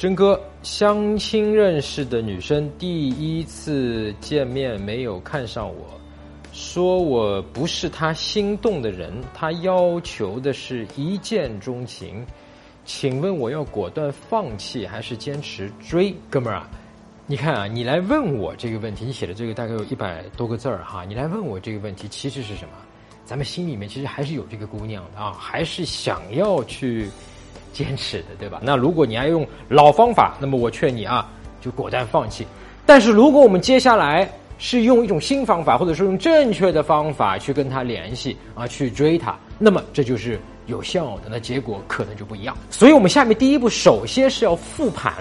真哥，相亲认识的女生第一次见面没有看上我，说我不是她心动的人，她要求的是一见钟情，请问我要果断放弃还是坚持追？哥们儿啊，你看啊，你来问我这个问题，你写的这个大概有一百多个字儿哈，你来问我这个问题，其实是什么？咱们心里面其实还是有这个姑娘的啊，还是想要去。坚持的，对吧？那如果你要用老方法，那么我劝你啊，就果断放弃。但是如果我们接下来是用一种新方法，或者说用正确的方法去跟他联系啊，去追他，那么这就是有效的，那结果可能就不一样。所以我们下面第一步，首先是要复盘，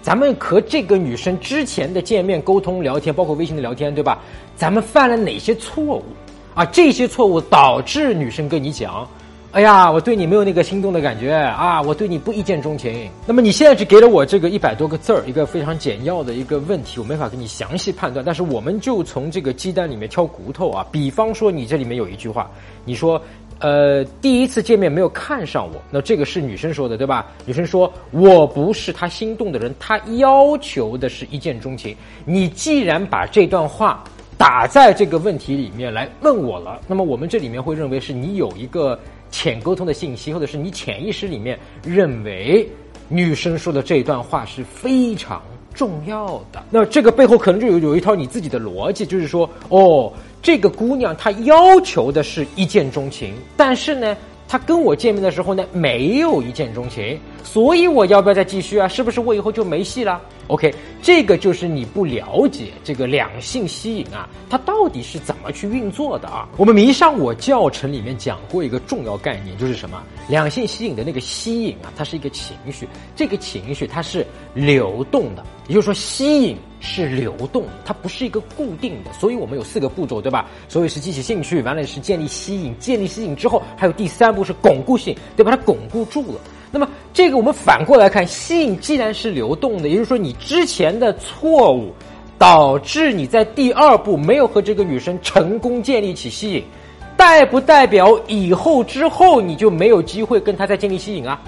咱们和这个女生之前的见面、沟通、聊天，包括微信的聊天，对吧？咱们犯了哪些错误啊？这些错误导致女生跟你讲。哎呀，我对你没有那个心动的感觉啊！我对你不一见钟情。那么你现在只给了我这个一百多个字儿，一个非常简要的一个问题，我没法给你详细判断。但是我们就从这个鸡蛋里面挑骨头啊。比方说，你这里面有一句话，你说，呃，第一次见面没有看上我，那这个是女生说的，对吧？女生说我不是她心动的人，她要求的是一见钟情。你既然把这段话打在这个问题里面来问我了，那么我们这里面会认为是你有一个。浅沟通的信息，或者是你潜意识里面认为女生说的这段话是非常重要的。那这个背后可能就有有一套你自己的逻辑，就是说，哦，这个姑娘她要求的是一见钟情，但是呢。他跟我见面的时候呢，没有一见钟情，所以我要不要再继续啊？是不是我以后就没戏了？OK，这个就是你不了解这个两性吸引啊，它到底是怎么去运作的啊？我们迷上我教程里面讲过一个重要概念，就是什么？两性吸引的那个吸引啊，它是一个情绪，这个情绪它是流动的，也就是说吸引。是流动，它不是一个固定的，所以我们有四个步骤，对吧？所以是激起兴趣，完了是建立吸引，建立吸引之后，还有第三步是巩固性，对吧？它巩固住了。那么这个我们反过来看，吸引既然是流动的，也就是说你之前的错误导致你在第二步没有和这个女生成功建立起吸引，代不代表以后之后你就没有机会跟她再建立吸引啊？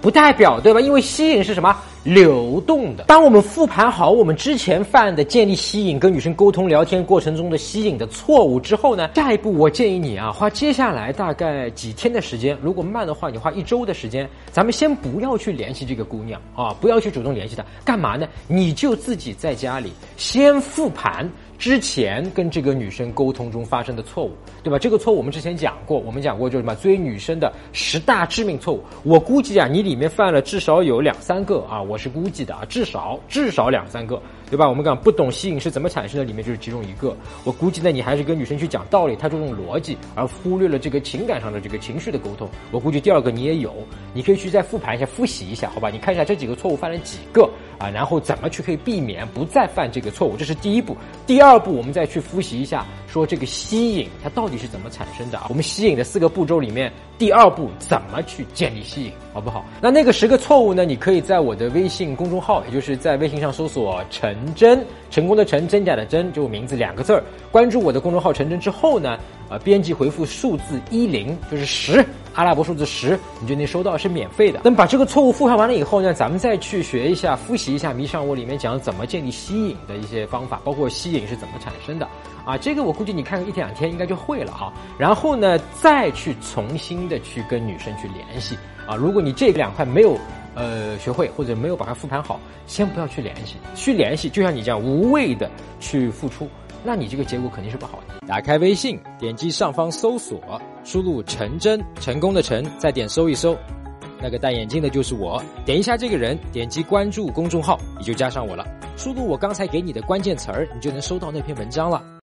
不代表，对吧？因为吸引是什么？流动的。当我们复盘好我们之前犯的建立吸引、跟女生沟通聊天过程中的吸引的错误之后呢，下一步我建议你啊，花接下来大概几天的时间，如果慢的话，你花一周的时间，咱们先不要去联系这个姑娘啊，不要去主动联系她，干嘛呢？你就自己在家里先复盘。之前跟这个女生沟通中发生的错误，对吧？这个错误我们之前讲过，我们讲过就是什么追女生的十大致命错误。我估计啊，你里面犯了至少有两三个啊，我是估计的啊，至少至少两三个，对吧？我们讲不懂吸引是怎么产生的，里面就是其中一个。我估计呢，你还是跟女生去讲道理，太注重逻辑，而忽略了这个情感上的这个情绪的沟通。我估计第二个你也有，你可以去再复盘一下，复习一下，好吧？你看一下这几个错误犯了几个。啊，然后怎么去可以避免不再犯这个错误？这是第一步。第二步，我们再去复习一下，说这个吸引它到底是怎么产生的啊？我们吸引的四个步骤里面，第二步怎么去建立吸引，好不好？那那个十个错误呢？你可以在我的微信公众号，也就是在微信上搜索“陈陈真”，成功的陈，真假的真，就名字两个字儿。关注我的公众号“陈真”之后呢，呃，编辑回复数字一零，就是十。阿拉伯数字十，你就能收到，是免费的。那么把这个错误复盘完了以后呢，咱们再去学一下、复习一下《迷上我》里面讲怎么建立吸引的一些方法，包括吸引是怎么产生的啊。这个我估计你看个一天两天应该就会了啊。然后呢，再去重新的去跟女生去联系啊。如果你这两块没有呃学会或者没有把它复盘好，先不要去联系。去联系就像你这样无谓的去付出。那你这个结果肯定是不好的。打开微信，点击上方搜索，输入“陈真”，成功的“陈”，再点搜一搜，那个戴眼镜的就是我。点一下这个人，点击关注公众号，你就加上我了。输入我刚才给你的关键词儿，你就能收到那篇文章了。